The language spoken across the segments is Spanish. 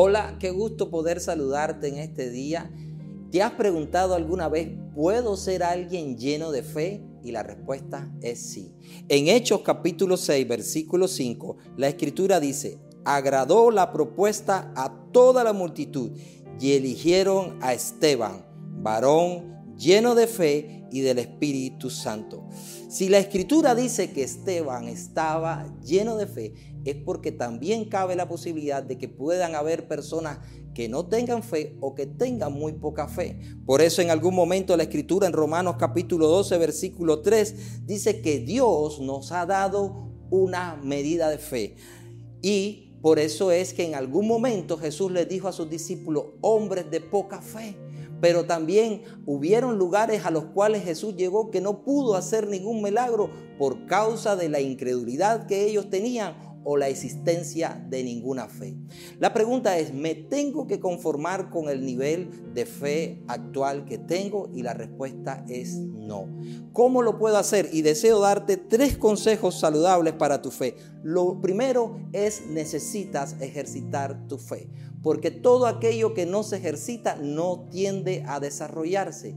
Hola, qué gusto poder saludarte en este día. ¿Te has preguntado alguna vez, ¿puedo ser alguien lleno de fe? Y la respuesta es sí. En Hechos capítulo 6, versículo 5, la escritura dice, agradó la propuesta a toda la multitud y eligieron a Esteban, varón lleno de fe y del Espíritu Santo. Si la escritura dice que Esteban estaba lleno de fe, es porque también cabe la posibilidad de que puedan haber personas que no tengan fe o que tengan muy poca fe. Por eso en algún momento la escritura en Romanos capítulo 12 versículo 3 dice que Dios nos ha dado una medida de fe. Y por eso es que en algún momento Jesús le dijo a sus discípulos, hombres de poca fe. Pero también hubieron lugares a los cuales Jesús llegó que no pudo hacer ningún milagro por causa de la incredulidad que ellos tenían o la existencia de ninguna fe. La pregunta es, ¿me tengo que conformar con el nivel de fe actual que tengo? Y la respuesta es no. ¿Cómo lo puedo hacer? Y deseo darte tres consejos saludables para tu fe. Lo primero es necesitas ejercitar tu fe, porque todo aquello que no se ejercita no tiende a desarrollarse.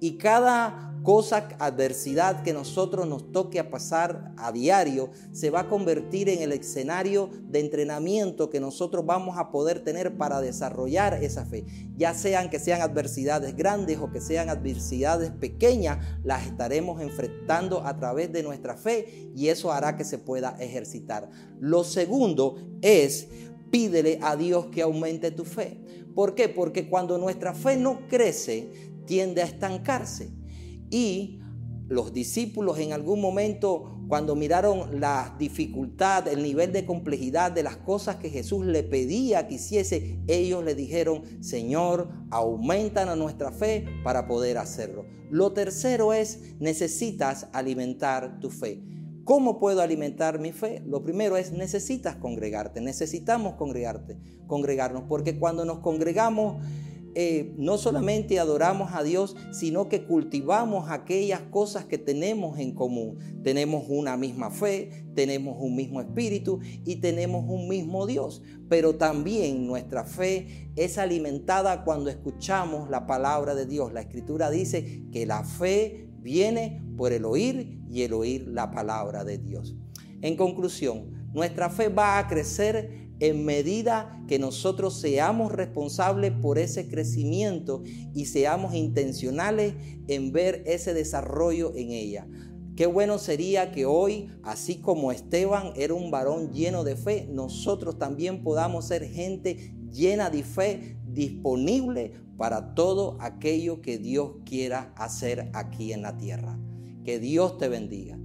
Y cada cosa, adversidad que nosotros nos toque a pasar a diario, se va a convertir en el escenario de entrenamiento que nosotros vamos a poder tener para desarrollar esa fe. Ya sean que sean adversidades grandes o que sean adversidades pequeñas, las estaremos enfrentando a través de nuestra fe y eso hará que se pueda ejercitar. Lo segundo es pídele a Dios que aumente tu fe. ¿Por qué? Porque cuando nuestra fe no crece, tiende a estancarse. Y los discípulos en algún momento, cuando miraron la dificultad, el nivel de complejidad de las cosas que Jesús le pedía que hiciese, ellos le dijeron, Señor, aumentan a nuestra fe para poder hacerlo. Lo tercero es, necesitas alimentar tu fe. ¿Cómo puedo alimentar mi fe? Lo primero es necesitas congregarte, necesitamos congregarte, congregarnos, porque cuando nos congregamos eh, no solamente adoramos a Dios, sino que cultivamos aquellas cosas que tenemos en común. Tenemos una misma fe, tenemos un mismo espíritu y tenemos un mismo Dios. Pero también nuestra fe es alimentada cuando escuchamos la palabra de Dios. La escritura dice que la fe viene por el oír y el oír la palabra de Dios. En conclusión, nuestra fe va a crecer en medida que nosotros seamos responsables por ese crecimiento y seamos intencionales en ver ese desarrollo en ella. Qué bueno sería que hoy, así como Esteban era un varón lleno de fe, nosotros también podamos ser gente llena de fe, disponible para todo aquello que Dios quiera hacer aquí en la tierra. Que Dios te bendiga.